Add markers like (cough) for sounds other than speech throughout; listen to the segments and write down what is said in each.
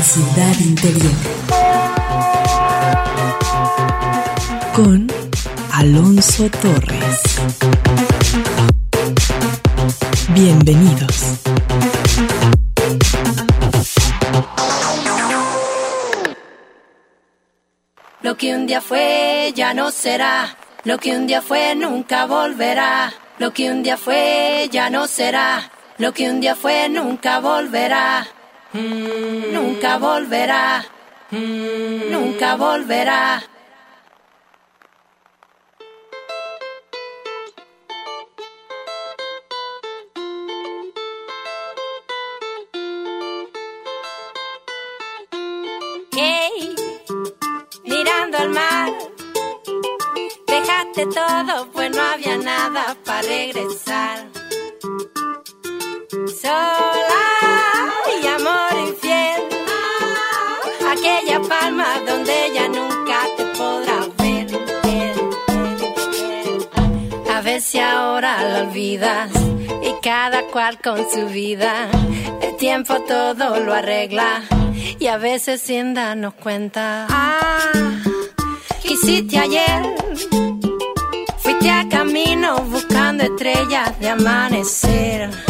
la ciudad interior. Con Alonso Torres. Bienvenidos. Lo que un día fue ya no será. Lo que un día fue nunca volverá. Lo que un día fue ya no será. Lo que un día fue nunca volverá. Nunca volverá. Nunca volverá. Hey, mirando al mar, dejaste todo, pues no había nada para regresar. Sola nunca te podrá ver. A ver si ahora la olvidas y cada cual con su vida. El tiempo todo lo arregla y a veces sin darnos cuenta. Ah, ¿qué hiciste ayer? Fuiste a camino buscando estrellas de amanecer.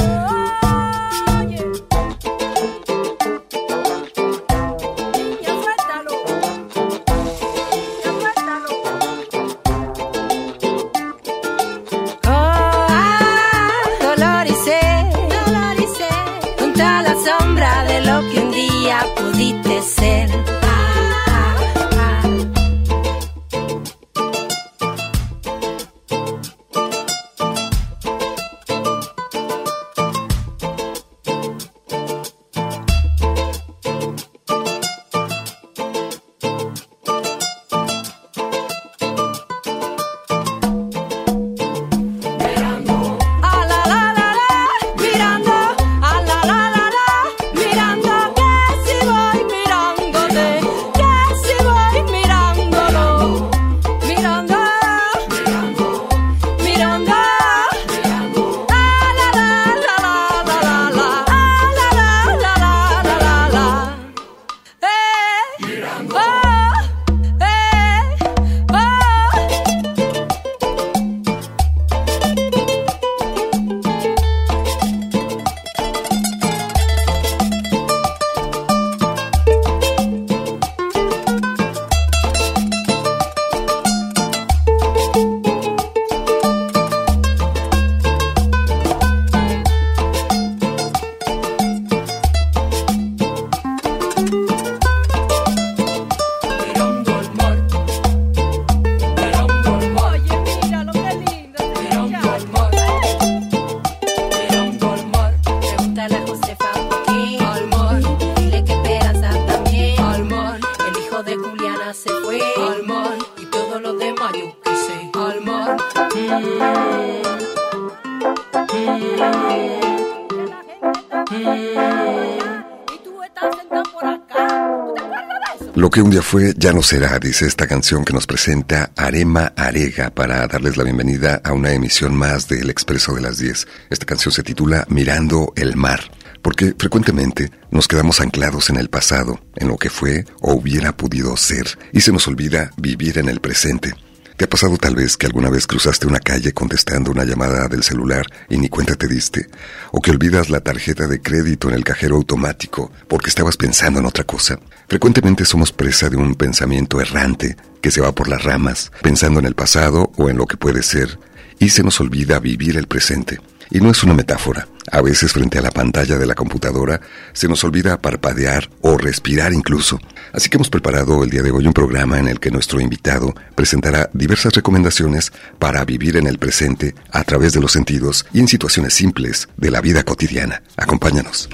Un día fue ya no será, dice esta canción que nos presenta Arema Arega para darles la bienvenida a una emisión más de El Expreso de las 10. Esta canción se titula Mirando el Mar, porque frecuentemente nos quedamos anclados en el pasado, en lo que fue o hubiera podido ser, y se nos olvida vivir en el presente. ¿Te ha pasado tal vez que alguna vez cruzaste una calle contestando una llamada del celular y ni cuenta te diste? ¿O que olvidas la tarjeta de crédito en el cajero automático porque estabas pensando en otra cosa? Frecuentemente somos presa de un pensamiento errante que se va por las ramas, pensando en el pasado o en lo que puede ser, y se nos olvida vivir el presente. Y no es una metáfora. A veces frente a la pantalla de la computadora se nos olvida parpadear o respirar incluso. Así que hemos preparado el día de hoy un programa en el que nuestro invitado presentará diversas recomendaciones para vivir en el presente a través de los sentidos y en situaciones simples de la vida cotidiana. Acompáñanos.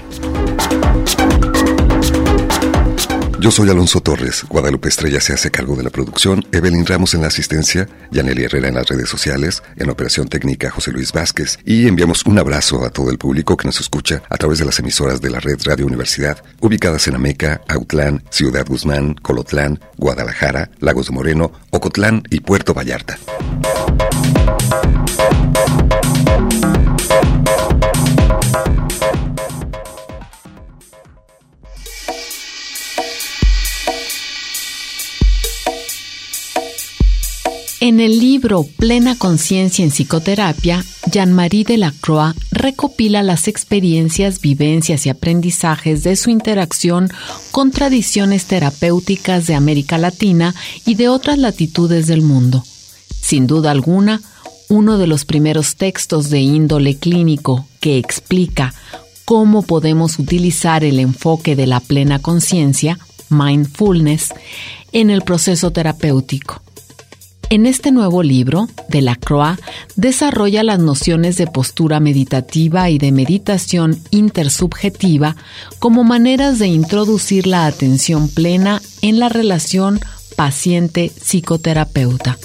Yo soy Alonso Torres, Guadalupe Estrella se hace cargo de la producción, Evelyn Ramos en la asistencia, Yaneli Herrera en las redes sociales, en operación técnica José Luis Vázquez y enviamos un abrazo a todo el público que nos escucha a través de las emisoras de la red Radio Universidad, ubicadas en Ameca, Autlán, Ciudad Guzmán, Colotlán, Guadalajara, Lagos de Moreno, Ocotlán y Puerto Vallarta. En el libro Plena Conciencia en Psicoterapia, Jean-Marie Delacroix recopila las experiencias, vivencias y aprendizajes de su interacción con tradiciones terapéuticas de América Latina y de otras latitudes del mundo. Sin duda alguna, uno de los primeros textos de índole clínico que explica cómo podemos utilizar el enfoque de la plena conciencia, mindfulness, en el proceso terapéutico. En este nuevo libro, Delacroix desarrolla las nociones de postura meditativa y de meditación intersubjetiva como maneras de introducir la atención plena en la relación paciente-psicoterapeuta.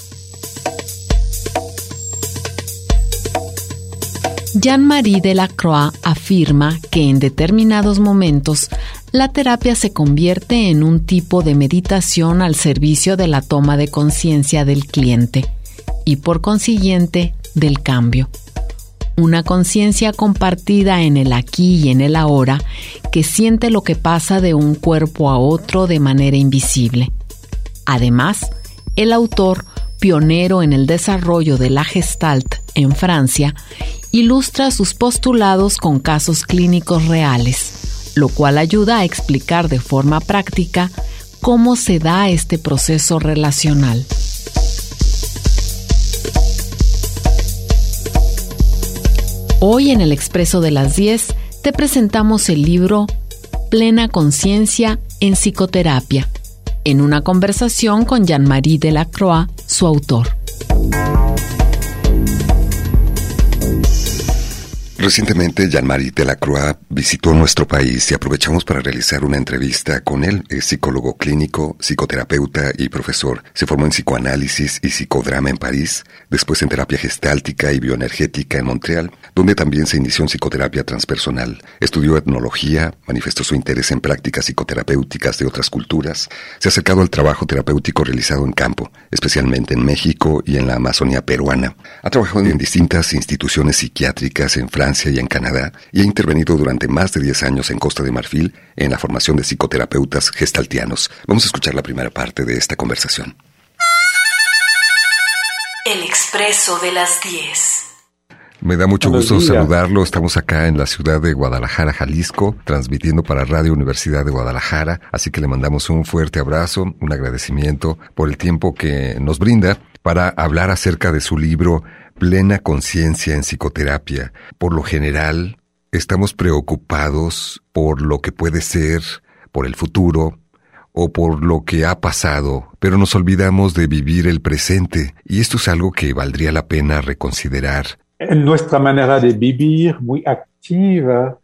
Jean-Marie Delacroix afirma que en determinados momentos la terapia se convierte en un tipo de meditación al servicio de la toma de conciencia del cliente y por consiguiente del cambio. Una conciencia compartida en el aquí y en el ahora que siente lo que pasa de un cuerpo a otro de manera invisible. Además, el autor, pionero en el desarrollo de la gestalt en Francia, ilustra sus postulados con casos clínicos reales lo cual ayuda a explicar de forma práctica cómo se da este proceso relacional. Hoy en el Expreso de las 10 te presentamos el libro Plena Conciencia en Psicoterapia, en una conversación con Jean-Marie Delacroix, su autor. Recientemente, Jean-Marie Delacroix visitó nuestro país y aprovechamos para realizar una entrevista con él. Es psicólogo clínico, psicoterapeuta y profesor. Se formó en psicoanálisis y psicodrama en París, después en terapia gestáltica y bioenergética en Montreal, donde también se inició en psicoterapia transpersonal. Estudió etnología, manifestó su interés en prácticas psicoterapéuticas de otras culturas, se ha acercado al trabajo terapéutico realizado en campo, especialmente en México y en la Amazonía peruana. Ha trabajado en distintas instituciones psiquiátricas en Francia, y en Canadá y ha intervenido durante más de 10 años en Costa de Marfil en la formación de psicoterapeutas gestaltianos. Vamos a escuchar la primera parte de esta conversación. El expreso de las 10. Me da mucho gusto saludarlo. Estamos acá en la ciudad de Guadalajara, Jalisco, transmitiendo para Radio Universidad de Guadalajara. Así que le mandamos un fuerte abrazo, un agradecimiento por el tiempo que nos brinda para hablar acerca de su libro plena conciencia en psicoterapia. Por lo general, estamos preocupados por lo que puede ser, por el futuro o por lo que ha pasado, pero nos olvidamos de vivir el presente y esto es algo que valdría la pena reconsiderar. En nuestra manera de vivir muy activa,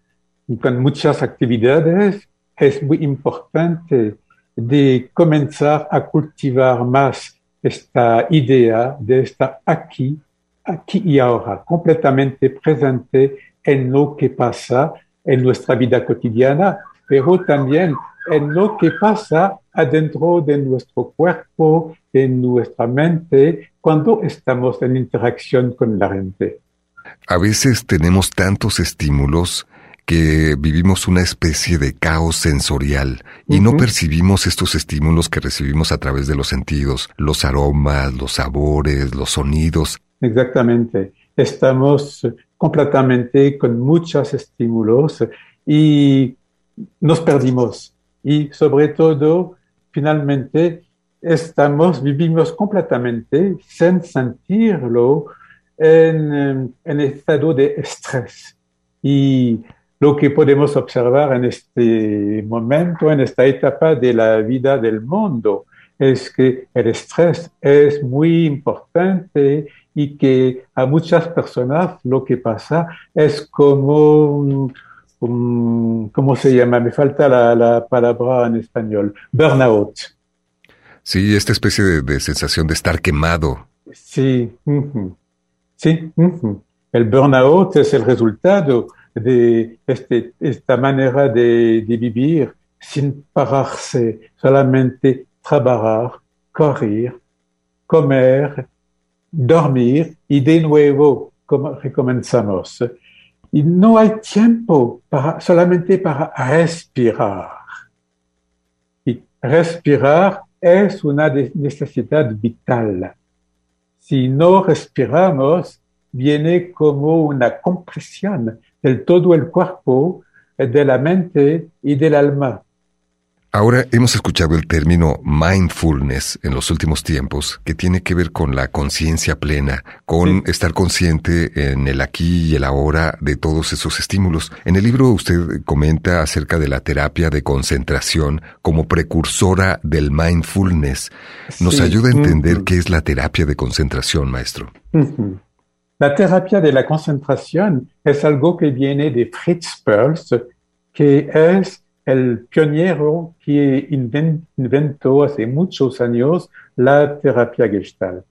con muchas actividades, es muy importante de comenzar a cultivar más esta idea de estar aquí aquí y ahora, completamente presente en lo que pasa en nuestra vida cotidiana, pero también en lo que pasa adentro de nuestro cuerpo, en nuestra mente, cuando estamos en interacción con la gente. A veces tenemos tantos estímulos que vivimos una especie de caos sensorial y no percibimos estos estímulos que recibimos a través de los sentidos, los aromas, los sabores, los sonidos. Exactamente. Estamos completamente con muchos estímulos y nos perdimos. Y sobre todo, finalmente, estamos, vivimos completamente sin sentirlo en, en estado de estrés. Y lo que podemos observar en este momento, en esta etapa de la vida del mundo, es que el estrés es muy importante y que a muchas personas lo que pasa es como, ¿cómo se llama? Me falta la, palabra en español, burnout. Sí, esta especie de, sensación de estar quemado. Sí, sí. El burnout es el resultado de este, esta manera de, de vivir sin pararse, solamente trabajar, correr, comer, dormir y de nuevo recomenzamos. Y no hay tiempo para, solamente para respirar. Y respirar es una necesidad vital. si no respiramos, viene como una compresión del todo el cuerpo, de la mente y del alma. Ahora hemos escuchado el término mindfulness en los últimos tiempos, que tiene que ver con la conciencia plena, con estar consciente en el aquí y el ahora de todos esos estímulos. En el libro usted comenta acerca de la terapia de concentración como precursora del mindfulness. ¿Nos ayuda a entender qué es la terapia de concentración, maestro? La terapia de la concentración es algo que viene de Fritz Perls, que es el pionero que inventó hace muchos años la terapia gestalt.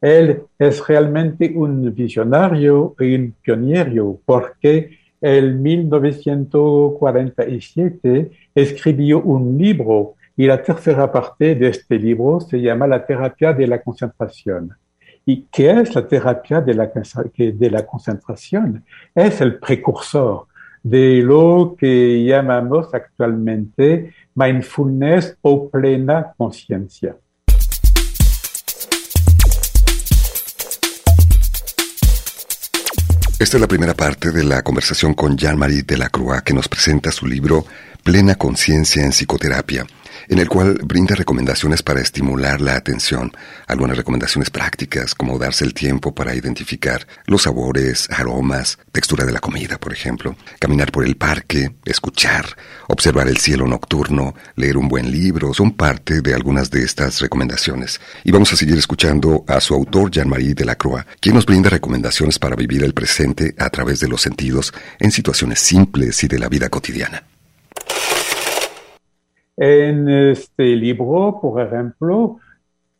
Él es realmente un visionario y un pionero porque en 1947 escribió un libro y la tercera parte de este libro se llama La terapia de la concentración. ¿Y qué es la terapia de la, de la concentración? Es el precursor de lo que llamamos actualmente mindfulness o plena conciencia. Esta es la primera parte de la conversación con Jean-Marie Delacroix que nos presenta su libro Plena Conciencia en Psicoterapia en el cual brinda recomendaciones para estimular la atención, algunas recomendaciones prácticas como darse el tiempo para identificar los sabores, aromas, textura de la comida, por ejemplo, caminar por el parque, escuchar, observar el cielo nocturno, leer un buen libro, son parte de algunas de estas recomendaciones. Y vamos a seguir escuchando a su autor Jean-Marie Delacroix, quien nos brinda recomendaciones para vivir el presente a través de los sentidos en situaciones simples y de la vida cotidiana. En este libro, por ejemplo,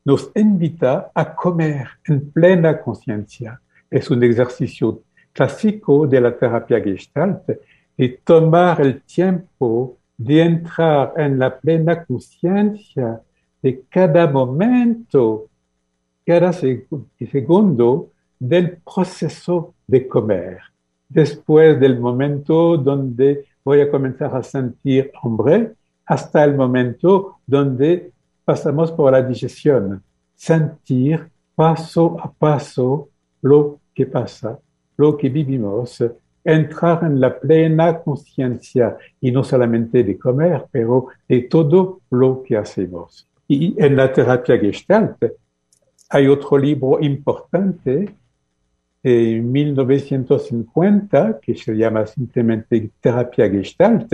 nos invita a comer en plena conciencia. Es un ejercicio clásico de la terapia gestalt y tomar el tiempo de entrar en la plena conciencia de cada momento, cada segundo del proceso de comer. Después del momento donde voy a comenzar a sentir hambre, hasta el momento donde pasamos por la digestión, sentir paso a paso lo que pasa, lo que vivimos, entrar en la plena conciencia y no solamente de comer, pero de todo lo que hacemos. Y en la terapia gestalt hay otro libro importante de 1950 que se llama simplemente terapia gestalt.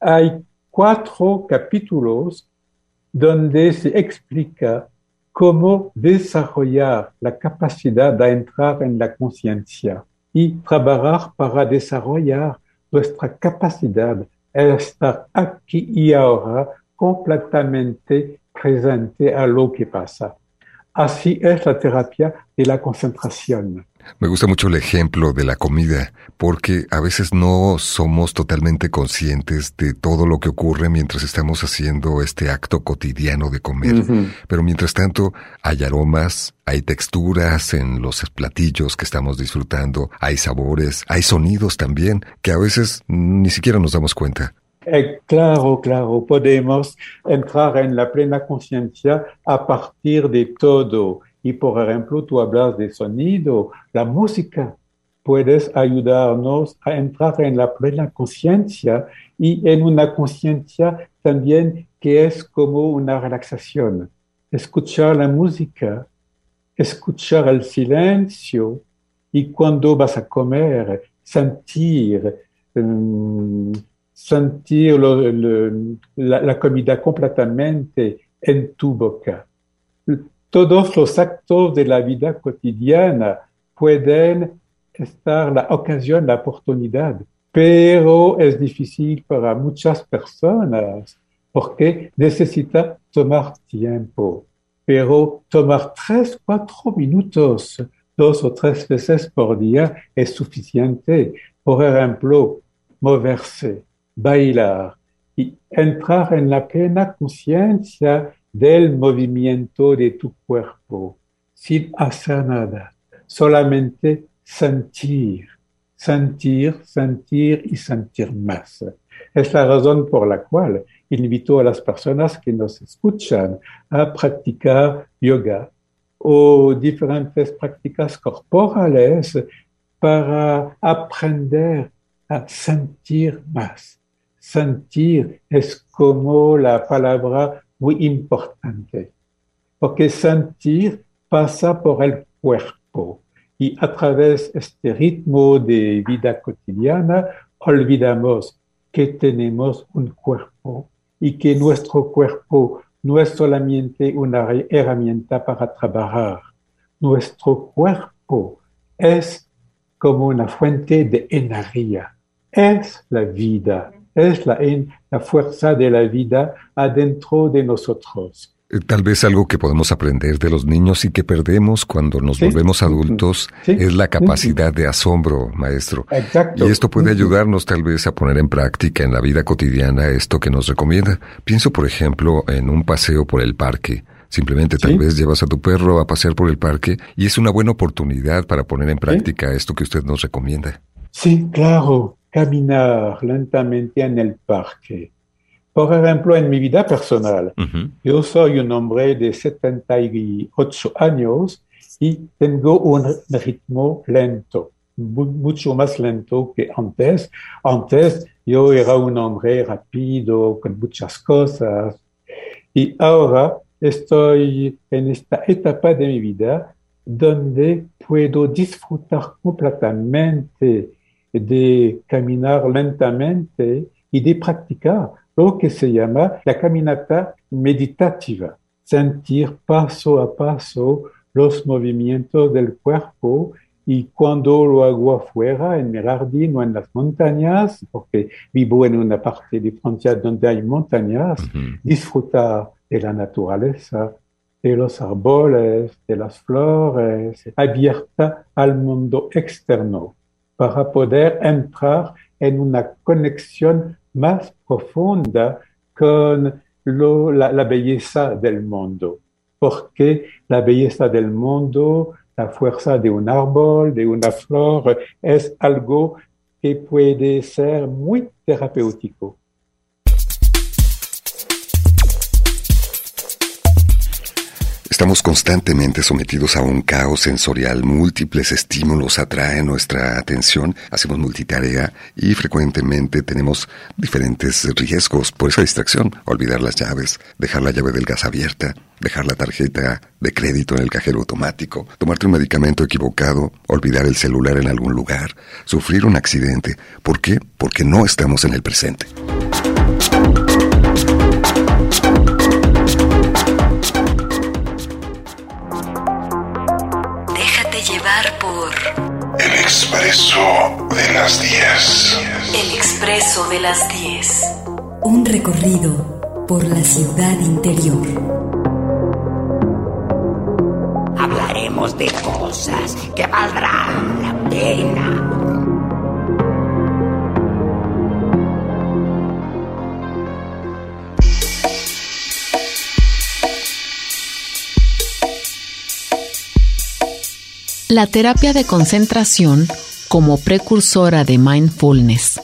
Hay cuatro capítulos donde se explica cómo desarrollar la capacidad de entrar en la conciencia y trabajar para desarrollar nuestra capacidad de estar aquí y ahora completamente presente a lo que pasa. Así es la terapia de la concentración. Me gusta mucho el ejemplo de la comida, porque a veces no somos totalmente conscientes de todo lo que ocurre mientras estamos haciendo este acto cotidiano de comer. Pero mientras tanto, hay aromas, hay texturas en los platillos que estamos disfrutando, hay sabores, hay sonidos también, que a veces ni siquiera nos damos cuenta. Eh, claro, claro, podemos entrar en la plena conciencia a partir de todo. Y por ejemplo, tú hablas de sonido, la música. Puedes ayudarnos a entrar en la plena conciencia y en una conciencia también que es como una relaxación. Escuchar la música, escuchar el silencio y cuando vas a comer, sentir. Um, sentir la, comida completamente en tu boca. Todos los actos de la vida cotidiana pueden estar la ocasión, la oportunidad, pero es difícil para muchas personas porque necesita tomar tiempo. Pero tomar tres, cuatro minutos, dos o tres veces por día es suficiente. Por ejemplo, moverse, bailar y entrar en la plena conciencia del movimiento de tu cuerpo sin hacer nada, solamente sentir, sentir, sentir y sentir más. Es la razón por la cual invito a las personas que nos escuchan a practicar yoga o diferentes prácticas corporales para aprender a sentir más. Sentir es como la palabra muy importante, porque sentir pasa por el cuerpo y a través de este ritmo de vida cotidiana olvidamos que tenemos un cuerpo y que nuestro cuerpo no es solamente una herramienta para trabajar. Nuestro cuerpo es como una fuente de energía. Es la vida, es la, la fuerza de la vida adentro de nosotros. Eh, tal vez algo que podemos aprender de los niños y que perdemos cuando nos volvemos adultos es la capacidad de asombro, maestro. Exacto. Y esto puede ayudarnos tal vez a poner en práctica en la vida cotidiana esto que nos recomienda. Pienso, por ejemplo, en un paseo por el parque. Simplemente tal vez llevas a tu perro a pasear por el parque y es una buena oportunidad para poner en práctica esto que usted nos recomienda. Sí, claro. Caminar lentamente en el parque por ejemplo, en mi vida personal, yo soy un hombre de 78 años y tengo un ritmo lento, mucho más lento que antes. Antes yo era un hombre rápido, con muchas cosas. Y ahora estoy en esta etapa de mi vida donde puedo disfrutar completamente de caminar lentamente y de practicar lo que se llama la caminata meditativa, sentir paso a paso los movimientos del cuerpo y cuando lo hago afuera, en mi jardín o en las montañas, porque vivo en una parte de Francia donde hay montañas, disfrutar de la naturaleza, de los árboles, de las flores, abierta al mundo externo, para poder entrar en una conexión más profunda con la, belleza del mundo, porque la belleza del mundo, la fuerza de un árbol, de una flor, es algo que puede ser muy terapéutico. Estamos constantemente sometidos a un caos sensorial, múltiples estímulos atraen nuestra atención, hacemos multitarea y frecuentemente tenemos diferentes riesgos por esa distracción. Olvidar las llaves, dejar la llave del gas abierta, dejar la tarjeta de crédito en el cajero automático, tomarte un medicamento equivocado, olvidar el celular en algún lugar, sufrir un accidente. ¿Por qué? Porque no estamos en el presente. Expreso de las 10. El Expreso de las 10. Un recorrido por la ciudad interior. Hablaremos de cosas que valdrán la pena. la terapia de concentración como precursora de mindfulness.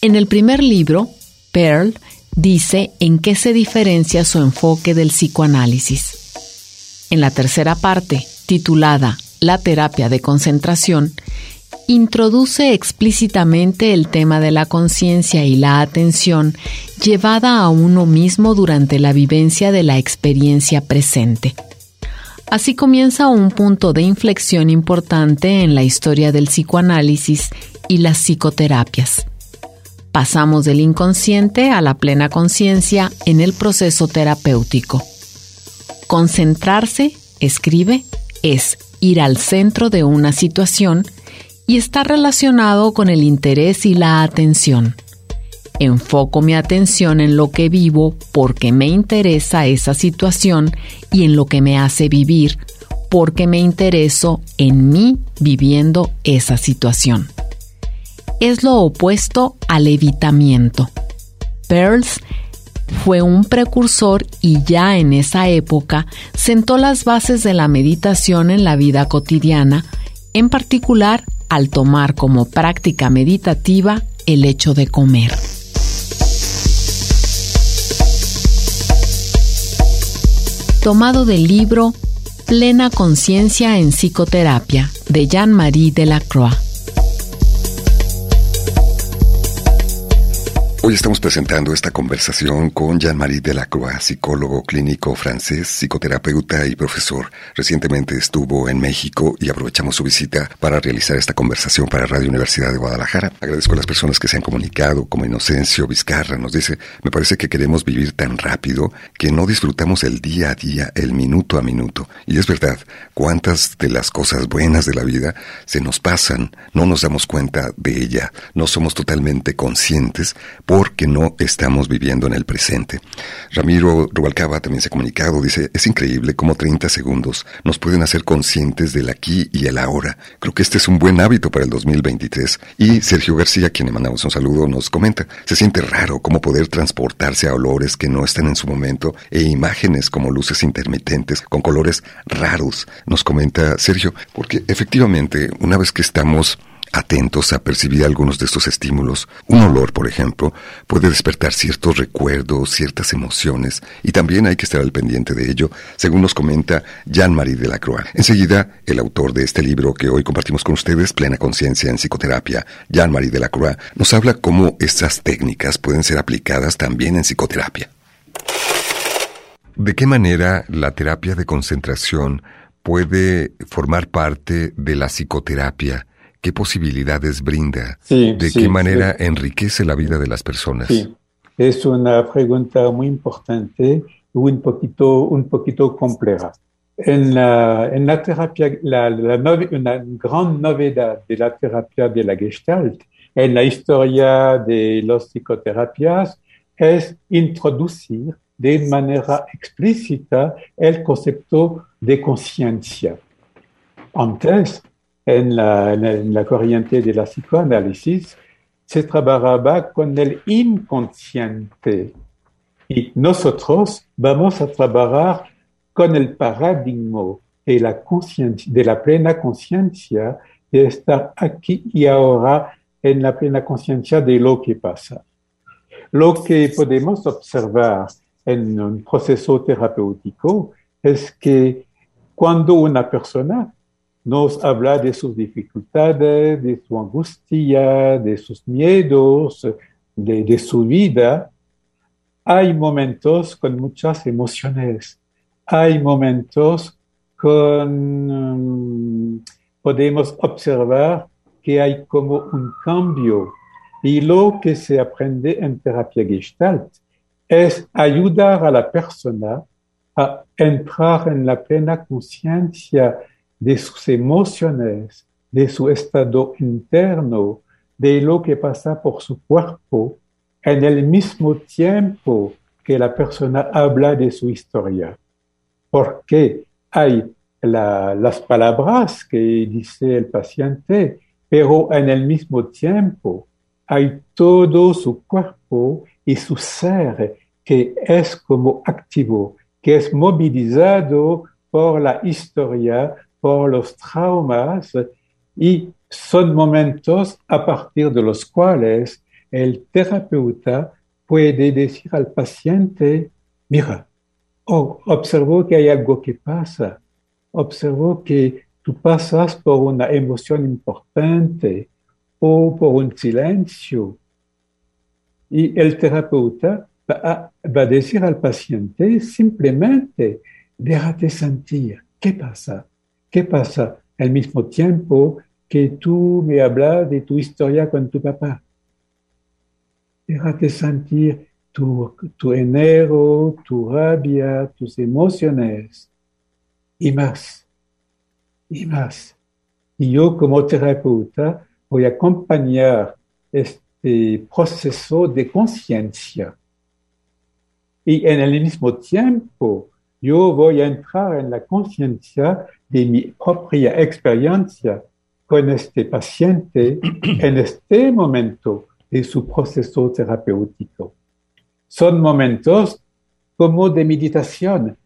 En el primer libro, Pearl dice en qué se diferencia su enfoque del psicoanálisis. En la tercera parte, titulada La terapia de concentración, introduce explícitamente el tema de la conciencia y la atención llevada a uno mismo durante la vivencia de la experiencia presente. Así comienza un punto de inflexión importante en la historia del psicoanálisis y las psicoterapias. Pasamos del inconsciente a la plena conciencia en el proceso terapéutico. Concentrarse, escribe, es ir al centro de una situación y está relacionado con el interés y la atención. Enfoco mi atención en lo que vivo porque me interesa esa situación y en lo que me hace vivir porque me intereso en mí viviendo esa situación. Es lo opuesto al evitamiento. Pearls fue un precursor y ya en esa época sentó las bases de la meditación en la vida cotidiana, en particular al tomar como práctica meditativa el hecho de comer. Tomado del libro Plena Conciencia en Psicoterapia de Jean-Marie Delacroix. Hoy estamos presentando esta conversación con Jean-Marie Delacroix, psicólogo clínico francés, psicoterapeuta y profesor. Recientemente estuvo en México y aprovechamos su visita para realizar esta conversación para Radio Universidad de Guadalajara. Agradezco a las personas que se han comunicado, como Inocencio Vizcarra nos dice, me parece que queremos vivir tan rápido que no disfrutamos el día a día, el minuto a minuto. Y es verdad, cuántas de las cosas buenas de la vida se nos pasan, no nos damos cuenta de ella, no somos totalmente conscientes porque no estamos viviendo en el presente. Ramiro Rubalcaba también se ha comunicado, dice, es increíble cómo 30 segundos nos pueden hacer conscientes del aquí y el ahora. Creo que este es un buen hábito para el 2023. Y Sergio García, quien le mandamos un saludo, nos comenta, se siente raro cómo poder transportarse a olores que no están en su momento e imágenes como luces intermitentes con colores raros, nos comenta Sergio, porque efectivamente, una vez que estamos atentos a percibir algunos de estos estímulos. Un olor, por ejemplo, puede despertar ciertos recuerdos, ciertas emociones, y también hay que estar al pendiente de ello, según nos comenta Jean-Marie Delacroix. Enseguida, el autor de este libro que hoy compartimos con ustedes, Plena Conciencia en Psicoterapia, Jean-Marie Delacroix, nos habla cómo estas técnicas pueden ser aplicadas también en psicoterapia. ¿De qué manera la terapia de concentración puede formar parte de la psicoterapia qué posibilidades brinda, de qué manera enriquece la vida de las personas. Sí, es una pregunta muy importante y un poquito, un poquito compleja. En la, en la terapia, la, una gran novedad de la terapia de la Gestalt en la historia de las psicoterapias es introducir de manera explícita el concepto de conciencia. Antes, en la, corriente de la psicoanálisis, se trabajaba con el inconsciente. Y nosotros vamos a trabajar con el paradigma de la, de la plena conciencia, de estar aquí y ahora en la plena conciencia de lo que pasa. Lo que podemos observar en un proceso terapéutico es que cuando una persona nos habla de sus dificultades, de su angustia, de sus miedos, de, su vida. Hay momentos con muchas emociones, hay momentos con... Um, podemos observar que hay como un cambio y lo que se aprende en terapia gestalt es ayudar a la persona a entrar en la plena conciencia de sus emociones, de su estado interno, de lo que pasa por su cuerpo, en el mismo tiempo que la persona habla de su historia. Porque hay las palabras que dice el paciente, pero en el mismo tiempo hay todo su cuerpo y su ser que es como activo, que es movilizado por la historia por los traumas y son momentos a partir de los cuales el terapeuta puede decir al paciente, mira, oh, observo que hay algo que pasa, observo que tú pasas por una emoción importante o por un silencio. Y el terapeuta va a, va a decir al paciente simplemente, déjate sentir, ¿qué pasa? ¿Qué pasa? Al mismo tiempo que tú me hablas de tu historia con tu papá. Déjate sentir tu, tu enero, tu rabia, tus emociones y más, y más. Y yo como terapeuta voy a acompañar este proceso de conciencia. Y en el mismo tiempo, yo voy a entrar en la conciencia de mi propia experiencia con este paciente (clears throat) en este momento de su proceso terapéutico. Son momentos como de meditación.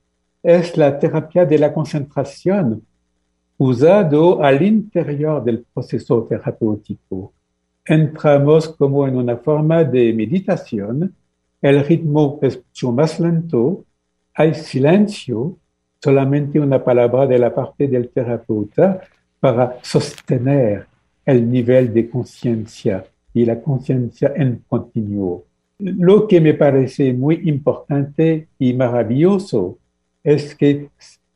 Es la terapia de la concentración usado al interior del proceso terapéutico. Entramos como en una forma de meditación. El ritmo es mucho más lento, hay silencio solamente una palabra de la parte del terapeuta para sostener el nivel de conciencia y la conciencia en continuo. Lo que me parece muy importante y maravilloso es que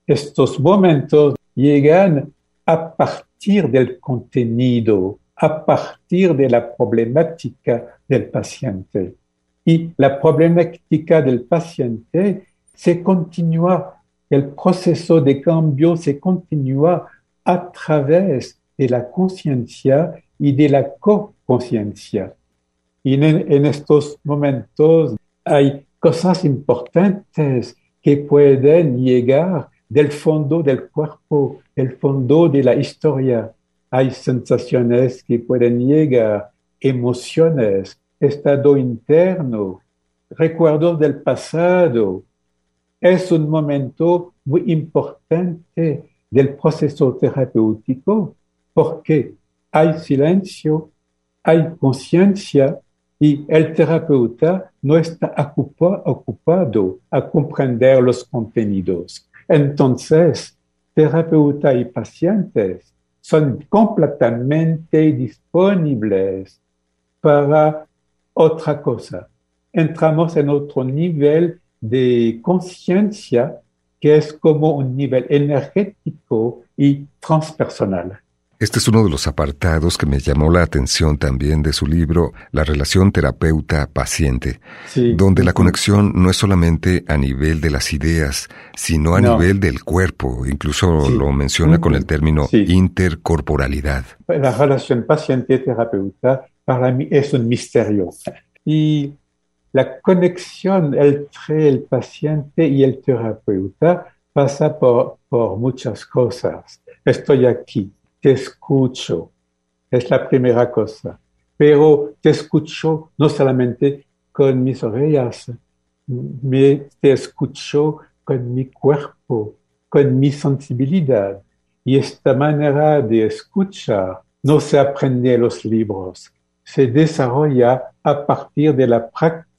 estos momentos llegan a partir del contenido, a partir de la problemática del paciente. Y la problemática del paciente se continúa, el proceso de cambio se continúa a través de la conciencia y de la co-conciencia. Y en, estos momentos hay cosas importantes que pueden llegar del fondo del cuerpo, del fondo de la historia. Hay sensaciones que pueden llegar, emociones, estado interno, recuerdos del pasado. Es un momento muy importante del proceso terapéutico porque hay silencio, hay conciencia y el terapeuta no está ocupado a comprender los contenidos. Entonces, terapeuta y pacientes son completamente disponibles para otra cosa. Entramos en otro nivel de conciencia que es como un nivel energético y transpersonal. Este es uno de los apartados que me llamó la atención también de su libro, La relación terapeuta-paciente, donde la conexión no es solamente a nivel de las ideas, sino a nivel del cuerpo. Incluso lo menciona con el término intercorporalidad. La relación paciente-terapeuta para mí es un misterio. (laughs) Y la conexión entre el paciente y el terapeuta pasa por, muchas cosas. Estoy aquí te escucho. Es la primera cosa. Pero te escucho no solamente con mis orejas, me, te escucho con mi cuerpo, con mi sensibilidad. Y esta manera de escuchar no se aprende en los libros, se desarrolla a partir de la práctica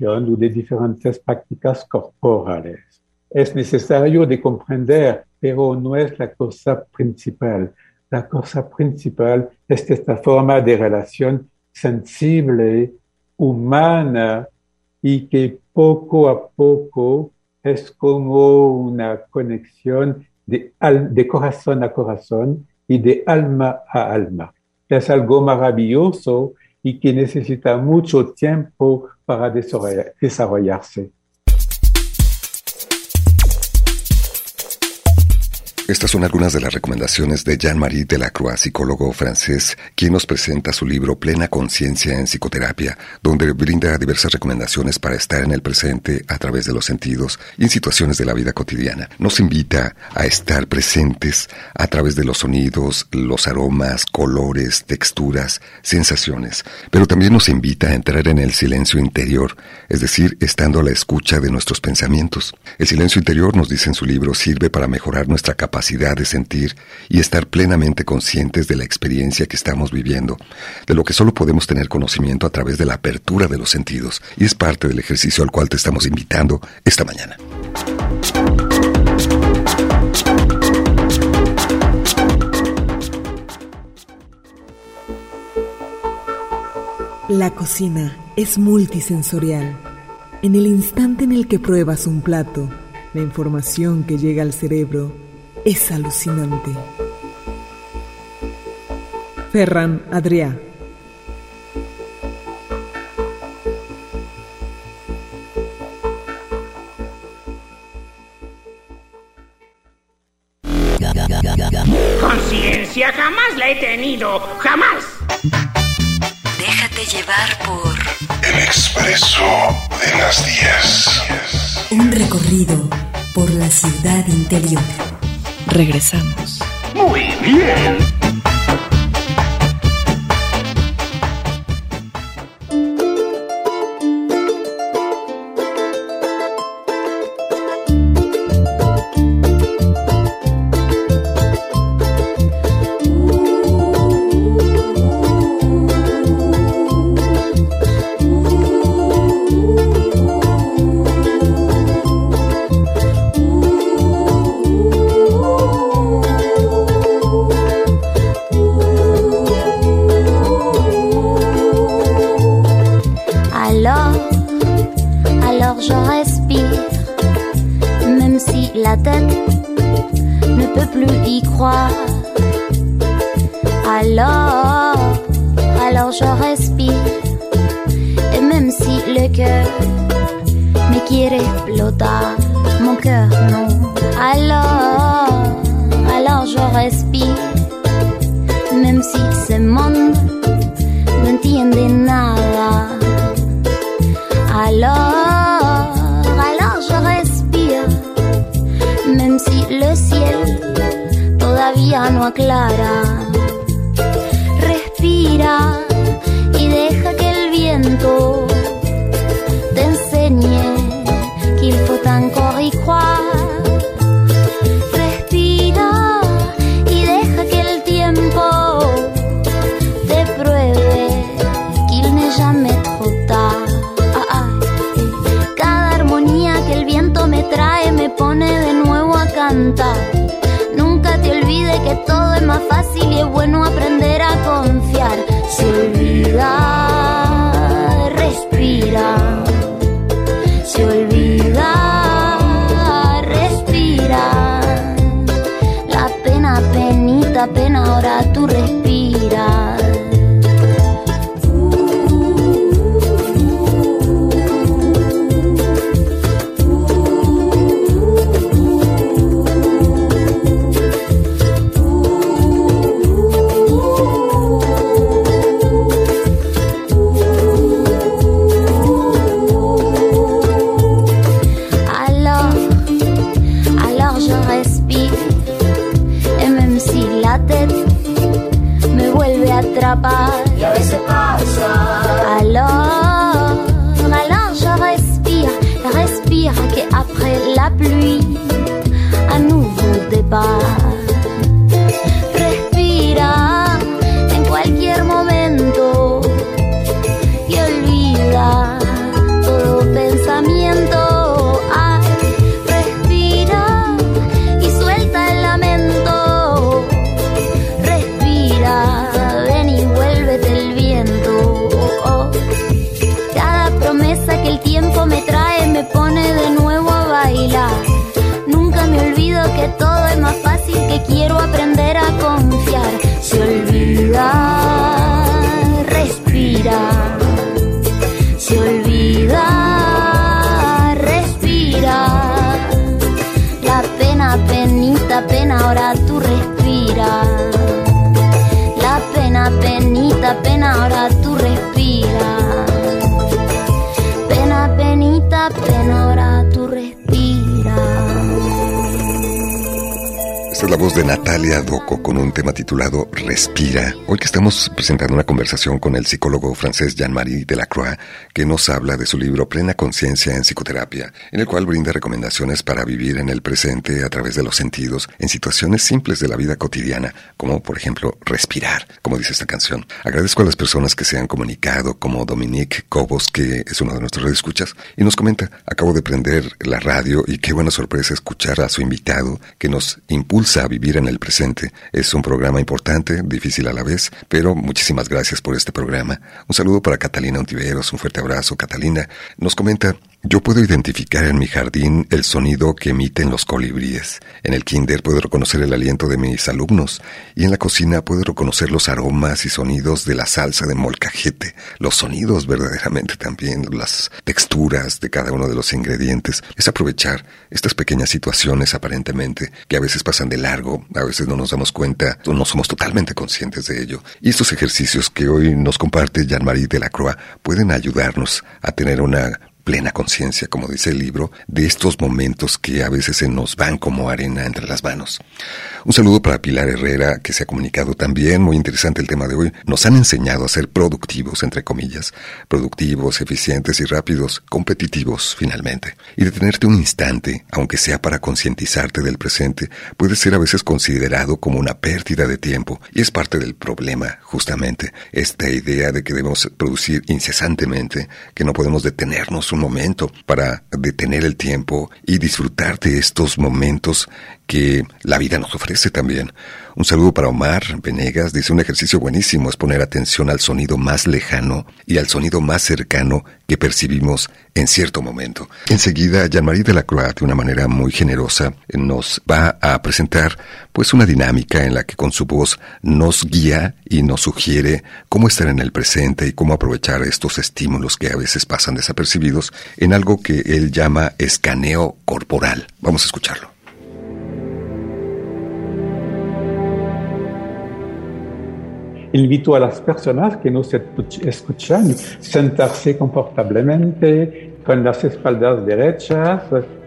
o de diferentes prácticas corporales. Es necesario de comprender, pero no es la cosa principal la cosa principal es esta forma de relación sensible, humana, y que poco a poco es como una conexión de, de corazón a corazón y de alma a alma. Es algo maravilloso y que necesita mucho tiempo para desarrollarse. Estas son algunas de las recomendaciones de Jean-Marie Delacroix, psicólogo francés, quien nos presenta su libro Plena Conciencia en Psicoterapia, donde brinda diversas recomendaciones para estar en el presente a través de los sentidos y en situaciones de la vida cotidiana. Nos invita a estar presentes a través de los sonidos, los aromas, colores, texturas, sensaciones, pero también nos invita a entrar en el silencio interior, es decir, estando a la escucha de nuestros pensamientos. El silencio interior, nos dice en su libro, sirve para mejorar nuestra capacidad capacidad de sentir y estar plenamente conscientes de la experiencia que estamos viviendo, de lo que solo podemos tener conocimiento a través de la apertura de los sentidos, y es parte del ejercicio al cual te estamos invitando esta mañana. La cocina es multisensorial. En el instante en el que pruebas un plato, la información que llega al cerebro es alucinante. Ferran Adrià. Conciencia jamás la he tenido, jamás. Déjate llevar por el expreso de las 10. Un recorrido por la ciudad interior. Regresamos. Muy bien. Respira. Hoy que estamos presentando una conversación con el psicólogo francés Jean-Marie Delacroix, que nos habla de su libro Plena Conciencia en Psicoterapia, en el cual brinda recomendaciones para vivir en el presente a través de los sentidos en situaciones simples de la vida cotidiana, como por ejemplo respirar, como dice esta canción. Agradezco a las personas que se han comunicado, como Dominique Cobos, que es uno de nuestros escuchas, y nos comenta, acabo de prender la radio y qué buena sorpresa escuchar a su invitado que nos impulsa a vivir en el presente. Es un programa importante, difícil a la vez, pero muchísimas gracias por este programa. Un saludo para Catalina Ontiveros, un fuerte abrazo. Catalina nos comenta, yo puedo identificar en mi jardín el sonido que emiten los colibríes. En el kinder puedo reconocer el aliento de mis alumnos y en la cocina puedo reconocer los aromas y sonidos de la salsa de molcajete, los sonidos verdaderamente también, las texturas de cada uno de los ingredientes. Es aprovechar estas pequeñas situaciones aparentemente que a veces pasan de largo, a veces no nos damos cuenta o no somos totalmente conscientes de ello. Y estos ejercicios que hoy nos comparte Jean-Marie Delacroix pueden ayudarnos a tener una plena conciencia, como dice el libro, de estos momentos que a veces se nos van como arena entre las manos. Un saludo para Pilar Herrera, que se ha comunicado también, muy interesante el tema de hoy. Nos han enseñado a ser productivos, entre comillas, productivos, eficientes y rápidos, competitivos, finalmente. Y detenerte un instante, aunque sea para concientizarte del presente, puede ser a veces considerado como una pérdida de tiempo, y es parte del problema, justamente, esta idea de que debemos producir incesantemente, que no podemos detenernos un momento para detener el tiempo y disfrutar de estos momentos que la vida nos ofrece también. Un saludo para Omar Venegas. Dice un ejercicio buenísimo es poner atención al sonido más lejano y al sonido más cercano que percibimos en cierto momento. Enseguida, Jean-Marie de la Croix, de una manera muy generosa, nos va a presentar pues una dinámica en la que con su voz nos guía y nos sugiere cómo estar en el presente y cómo aprovechar estos estímulos que a veces pasan desapercibidos en algo que él llama escaneo corporal. Vamos a escucharlo. Invito a las personas que nos escuchan sentarse confortablemente con las espaldas derechas,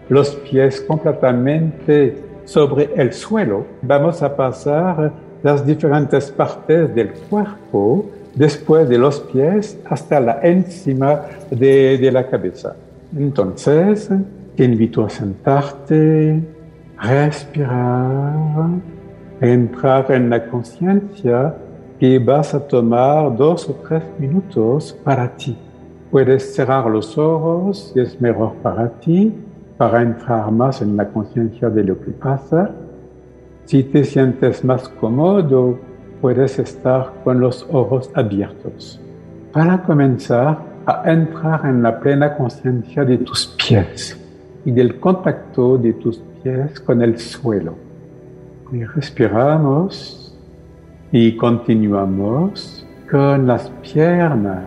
los pies completamente sobre el suelo. Vamos a pasar las diferentes partes del cuerpo después de los pies hasta la encima de, de la cabeza. Entonces, te invito a sentarte, respirar, entrar en la conciencia que vas a tomar dos o tres minutos para ti. Puedes cerrar los ojos si es mejor para ti, para entrar más en la conciencia de lo que pasa. Si te sientes más cómodo, puedes estar con los ojos abiertos. Para comenzar a entrar en la plena conciencia de tus pies y del contacto de tus pies con el suelo. Y respiramos y continuamos con las piernas.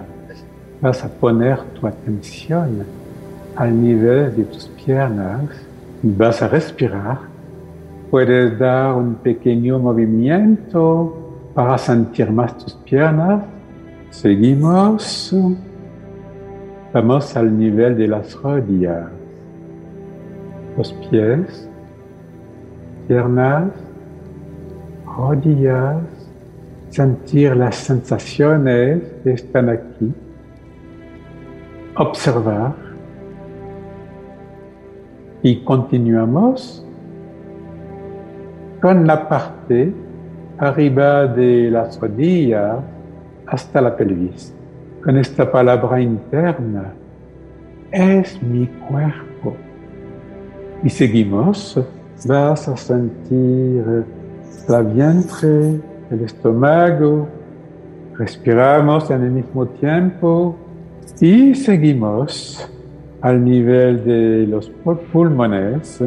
Vas a poner tu atención al nivel de tus piernas vas a respirar. Puedes dar un pequeño movimiento para sentir más tus piernas. Seguimos. Vamos al nivel de las rodillas. Los pies, piernas, rodillas, sentir las sensaciones que están aquí, observar. Y continuamos. Con la parte arriba de las rodillas hasta la pelvis, con esta palabra interna, es mi cuerpo. Y seguimos, vas a sentir la vientre, el estómago, respiramos en el mismo tiempo y seguimos al nivel de los pulmones,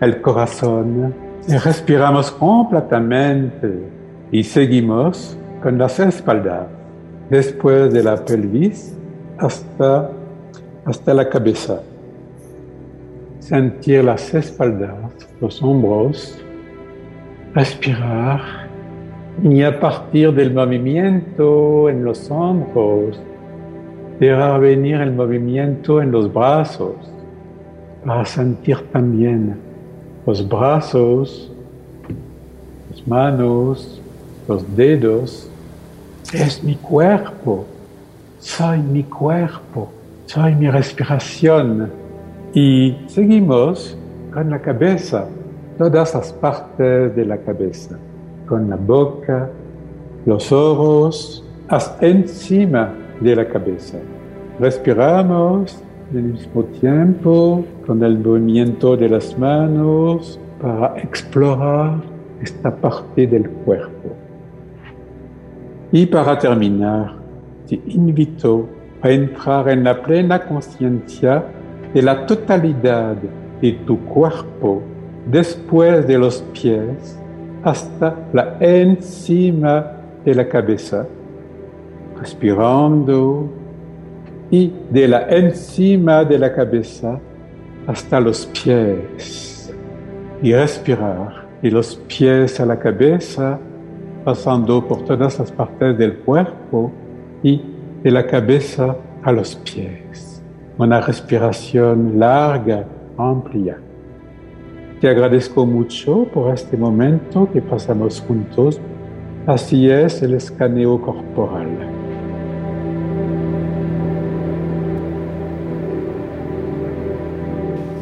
el corazón, y respiramos completamente y seguimos con las espaldas, después de la pelvis hasta, hasta la cabeza. Sentir las espaldas, los hombros, respirar y a partir del movimiento en los hombros, dejar venir el movimiento en los brazos para sentir también los brazos, las manos, los dedos. Es mi cuerpo, soy mi cuerpo, soy mi respiración. Y seguimos con la cabeza, todas las partes de la cabeza con la boca, los ojos, hasta encima de la cabeza. Respiramos al mismo tiempo con el movimiento de las manos para explorar esta parte del cuerpo. Y para terminar, te invito a entrar en la plena conciencia de la totalidad de tu cuerpo después de los pies hasta la encima de la cabeza, respirando y de la encima de la cabeza hasta los pies y respirar de los pies a la cabeza pasando por todas las partes del cuerpo y de la cabeza a los pies. Una respiración larga, amplia. Te agradezco mucho por este momento que pasamos juntos. Así es el escaneo corporal.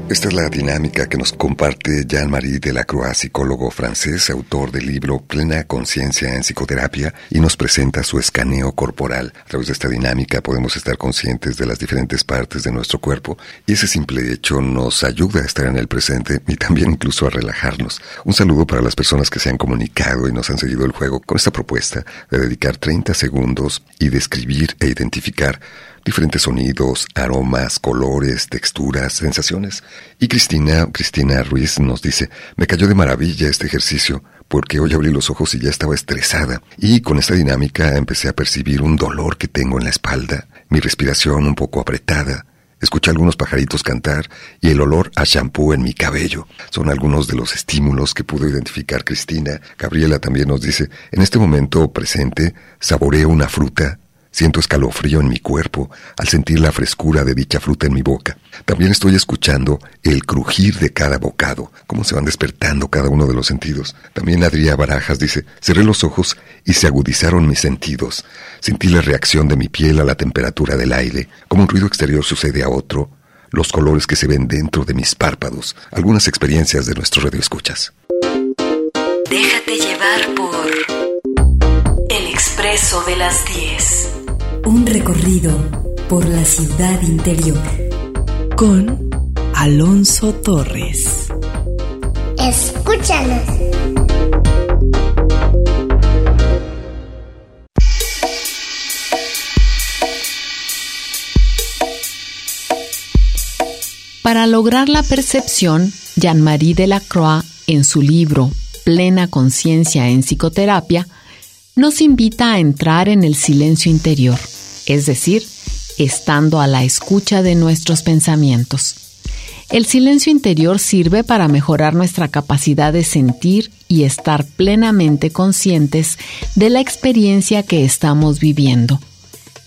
Esta es la dinámica que nos comparte Jean-Marie Delacroix, psicólogo francés, autor del libro Plena Conciencia en Psicoterapia, y nos presenta su escaneo corporal. A través de esta dinámica podemos estar conscientes de las diferentes partes de nuestro cuerpo, y ese simple hecho nos ayuda a estar en el presente y también incluso a relajarnos. Un saludo para las personas que se han comunicado y nos han seguido el juego con esta propuesta de dedicar 30 segundos y describir e identificar diferentes sonidos, aromas, colores, texturas, sensaciones. Y Cristina, Cristina Ruiz nos dice, me cayó de maravilla este ejercicio porque hoy abrí los ojos y ya estaba estresada. Y con esta dinámica empecé a percibir un dolor que tengo en la espalda, mi respiración un poco apretada. Escuché algunos pajaritos cantar y el olor a champú en mi cabello. Son algunos de los estímulos que pudo identificar Cristina. Gabriela también nos dice, en este momento presente, saboreo una fruta Siento escalofrío en mi cuerpo al sentir la frescura de dicha fruta en mi boca. También estoy escuchando el crujir de cada bocado, cómo se van despertando cada uno de los sentidos. También Adrià Barajas dice, cerré los ojos y se agudizaron mis sentidos. Sentí la reacción de mi piel a la temperatura del aire, como un ruido exterior sucede a otro, los colores que se ven dentro de mis párpados, algunas experiencias de nuestro radio escuchas. Déjate llevar por el expreso de las 10. Un recorrido por la ciudad interior con Alonso Torres. Escúchanos. Para lograr la percepción, Jean-Marie Delacroix, en su libro Plena Conciencia en Psicoterapia, nos invita a entrar en el silencio interior, es decir, estando a la escucha de nuestros pensamientos. El silencio interior sirve para mejorar nuestra capacidad de sentir y estar plenamente conscientes de la experiencia que estamos viviendo,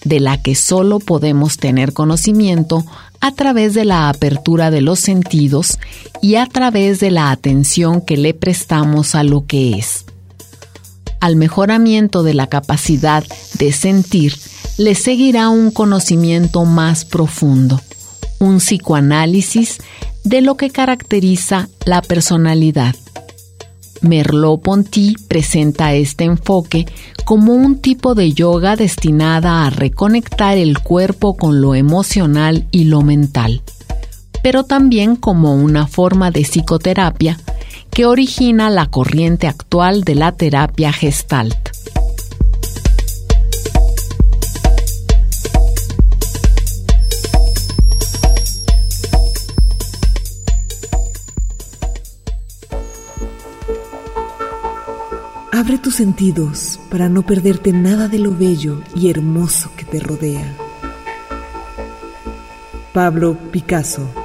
de la que solo podemos tener conocimiento a través de la apertura de los sentidos y a través de la atención que le prestamos a lo que es al mejoramiento de la capacidad de sentir, le seguirá un conocimiento más profundo, un psicoanálisis de lo que caracteriza la personalidad. Merleau-Ponty presenta este enfoque como un tipo de yoga destinada a reconectar el cuerpo con lo emocional y lo mental, pero también como una forma de psicoterapia que origina la corriente actual de la terapia gestalt. Abre tus sentidos para no perderte nada de lo bello y hermoso que te rodea. Pablo Picasso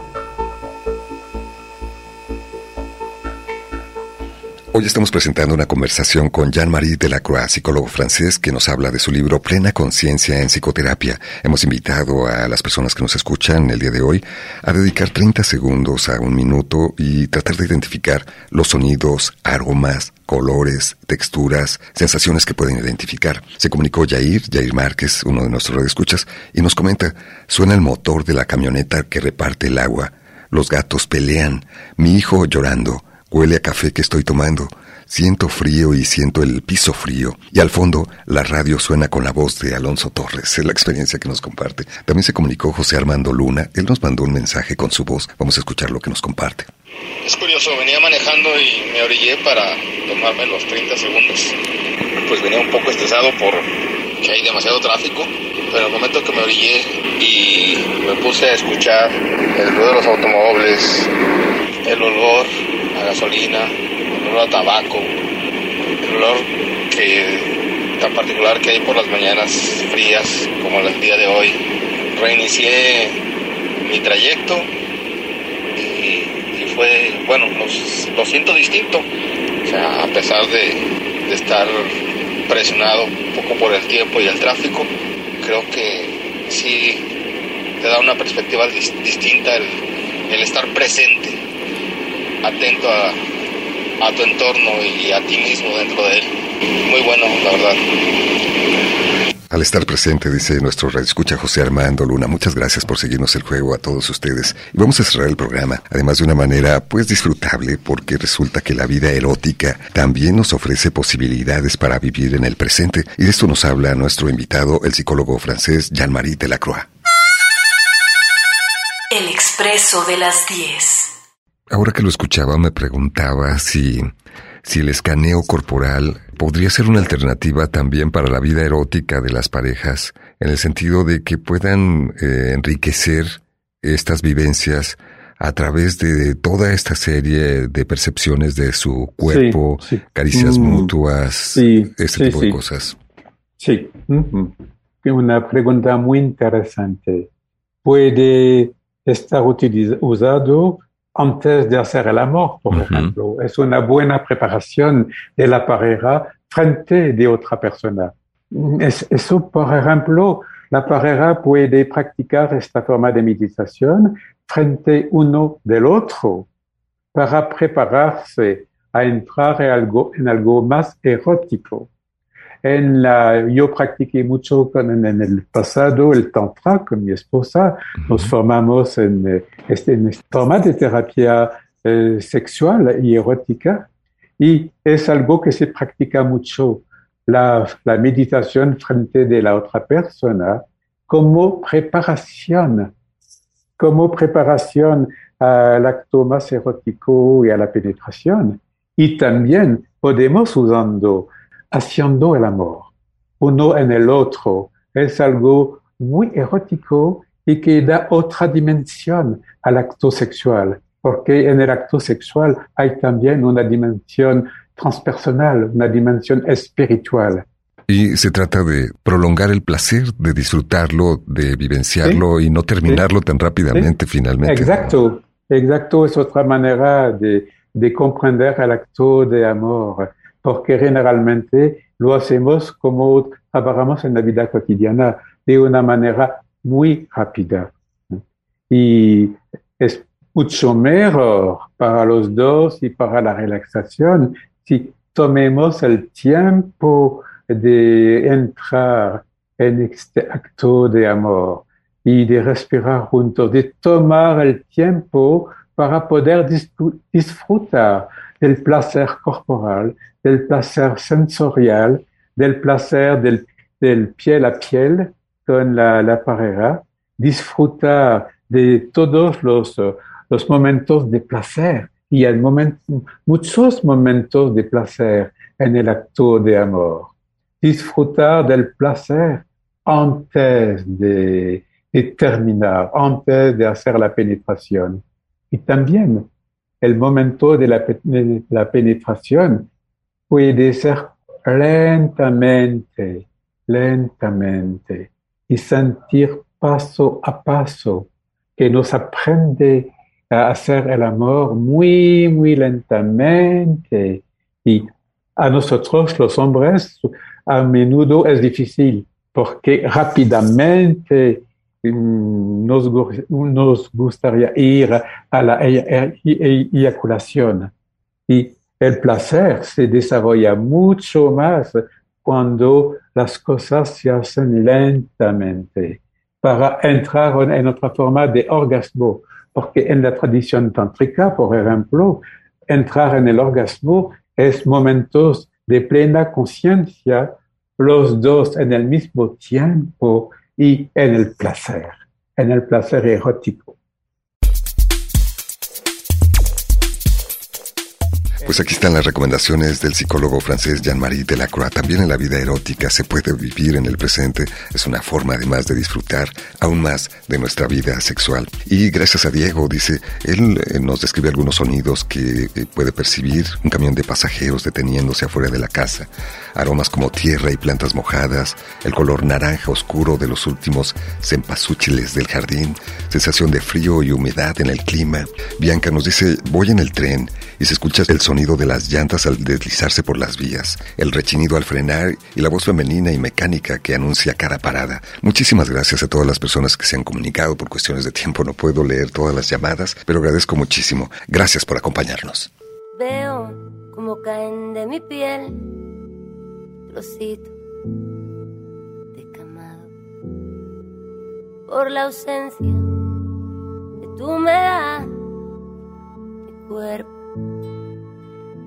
Hoy estamos presentando una conversación con Jean-Marie Delacroix, psicólogo francés, que nos habla de su libro Plena Conciencia en Psicoterapia. Hemos invitado a las personas que nos escuchan el día de hoy a dedicar 30 segundos a un minuto y tratar de identificar los sonidos, aromas, colores, texturas, sensaciones que pueden identificar. Se comunicó Jair, Jair Márquez, uno de nuestros redescuchas, y nos comenta, suena el motor de la camioneta que reparte el agua. Los gatos pelean, mi hijo llorando, Huele a café que estoy tomando. Siento frío y siento el piso frío. Y al fondo, la radio suena con la voz de Alonso Torres. Es la experiencia que nos comparte. También se comunicó José Armando Luna. Él nos mandó un mensaje con su voz. Vamos a escuchar lo que nos comparte. Es curioso, venía manejando y me orillé para tomarme los 30 segundos. Pues venía un poco estresado por que hay demasiado tráfico, pero el momento que me orillé y me puse a escuchar el ruido de los automóviles, el olor gasolina, el olor a tabaco, el olor que, tan particular que hay por las mañanas frías como el día de hoy. Reinicié mi trayecto y, fue, bueno, lo, siento distinto. O sea, a pesar de, estar presionado un poco por el tiempo y el tráfico, creo que sí te da una perspectiva distinta el estar presente atento a, tu entorno y a ti mismo dentro de él. Muy bueno, la verdad. al estar presente, dice nuestro escucha José Armando Luna. Muchas gracias por seguirnos el juego a todos ustedes. Y vamos a cerrar el programa, además de una manera pues disfrutable, porque resulta que la vida erótica también nos ofrece posibilidades para vivir en el presente. Y de esto nos habla nuestro invitado, el psicólogo francés Jean-Marie Delacroix. El expreso de las 10. Ahora que lo escuchaba me preguntaba si, si el escaneo corporal podría ser una alternativa también para la vida erótica de las parejas, en el sentido de que puedan eh, enriquecer estas vivencias a través de toda esta serie de percepciones de su cuerpo, caricias mm, mutuas, este tipo de cosas. Sí, una pregunta muy interesante. Puede estar usado antes de hacer el amor, por ejemplo. Es una buena preparación de la pareja frente de otra persona. eso, por ejemplo, la pareja puede practicar esta forma de meditación frente uno del otro para prepararse a entrar en algo, en algo más erótico. En la, yo practiqué mucho en, el pasado el tantra con mi esposa. Nos formamos en este, en este forma de terapia eh, sexual y erótica. Y es algo que se practica mucho, la, la meditación frente de la otra persona como preparación, como preparación al acto más erótico y a la penetración. Y también podemos usando haciendo el amor, uno en el otro. Es algo muy erótico y que da otra dimensión al acto sexual, porque en el acto sexual hay también una dimensión transpersonal, una dimensión espiritual. Y se trata de prolongar el placer, de disfrutarlo, de vivenciarlo y no terminarlo tan rápidamente finalmente. Exacto, exacto, es otra manera de, de comprender el acto de amor porque generalmente lo hacemos como trabajamos en la vida cotidiana de una manera muy rápida. Y es mucho mejor para los dos y para la relajación si tomemos el tiempo de entrar en este acto de amor y de respirar juntos, de tomar el tiempo para poder disfrutar del placer corporal, del placer sensorial, del placer del, del piel a piel con la, la pareja, disfrutar de todos los, los momentos de placer. Y hay muchos momentos de placer en el acto de amor. Disfrutar del placer antes de, de terminar, antes de hacer la penetración. Y también el momento de la, la penetración puede ser lentamente, lentamente, y sentir paso a paso que nos aprende a hacer el amor muy, muy lentamente. Y a nosotros los hombres a menudo es difícil porque rápidamente nos, nos gustaría ir a la eyaculación. Y el placer se desarrolla mucho más cuando las cosas se hacen lentamente para entrar en otra forma de orgasmo. Porque en la tradición tántrica, por ejemplo, entrar en el orgasmo es momentos de plena conciencia, los dos en el mismo tiempo y en el placer, en el placer erótico. Pues aquí están las recomendaciones del psicólogo francés Jean-Marie Delacroix. También en la vida erótica se puede vivir en el presente. Es una forma además de disfrutar aún más de nuestra vida sexual. Y gracias a Diego, dice, él eh, nos describe algunos sonidos que eh, puede percibir. Un camión de pasajeros deteniéndose afuera de la casa. Aromas como tierra y plantas mojadas. El color naranja oscuro de los últimos cempasúchiles del jardín. Sensación de frío y humedad en el clima. Bianca nos dice, voy en el tren y se escucha el sonido de las llantas al deslizarse por las vías, el rechinido al frenar y la voz femenina y mecánica que anuncia cada parada. Muchísimas gracias a todas las personas que se han comunicado. Por cuestiones de tiempo no puedo leer todas las llamadas, pero agradezco muchísimo. Gracias por acompañarnos. Veo como caen de mi piel trocitos de por la ausencia de tu humedad, mi cuerpo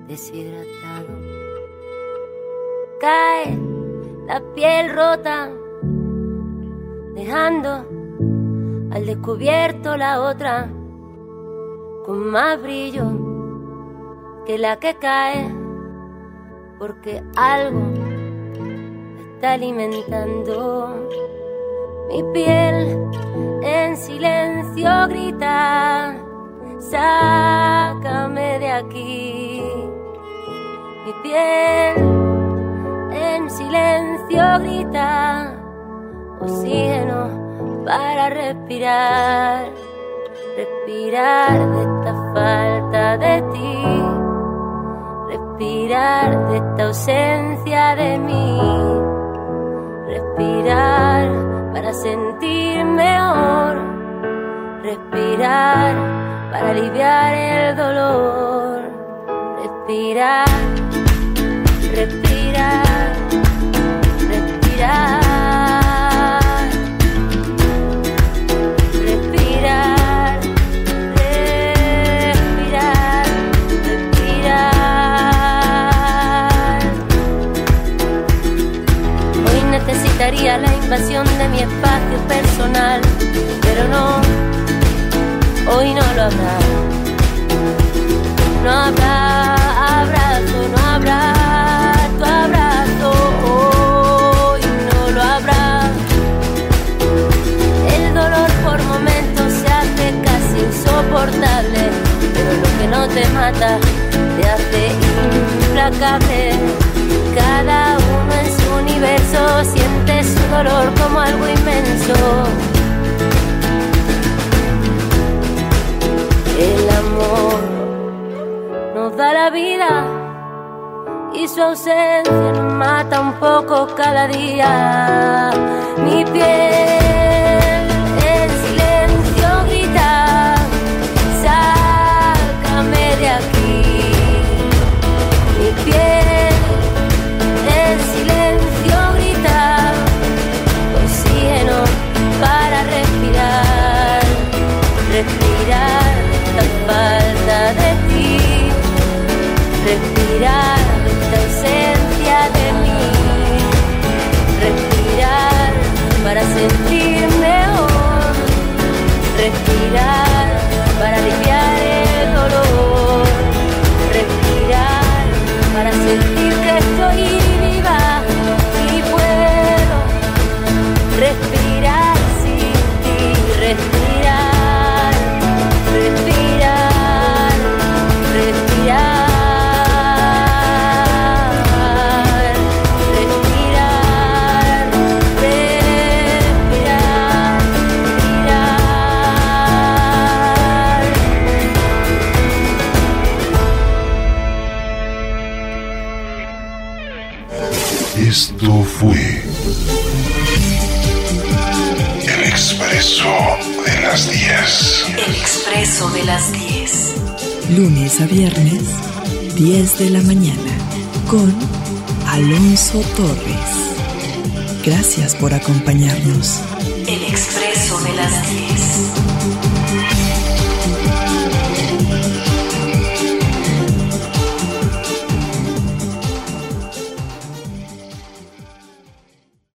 deshidratado. Cae la piel rota, dejando al descubierto la otra con más brillo que la que cae, porque algo está alimentando mi piel en silencio grita, sácame de aquí. En silencio grita, oxígeno para respirar, respirar de esta falta de ti, respirar de esta ausencia de mí, respirar para sentir mejor, respirar para aliviar el dolor, respirar, respirar, respirar. Respirar, respirar, respirar. Hoy necesitaría la invasión de mi espacio personal, pero no, hoy no lo habrá. No habrá mata te hace implacable. Cada uno en su universo siente su dolor como algo inmenso. El amor nos da la vida y su ausencia nos mata un poco cada día. Mi piel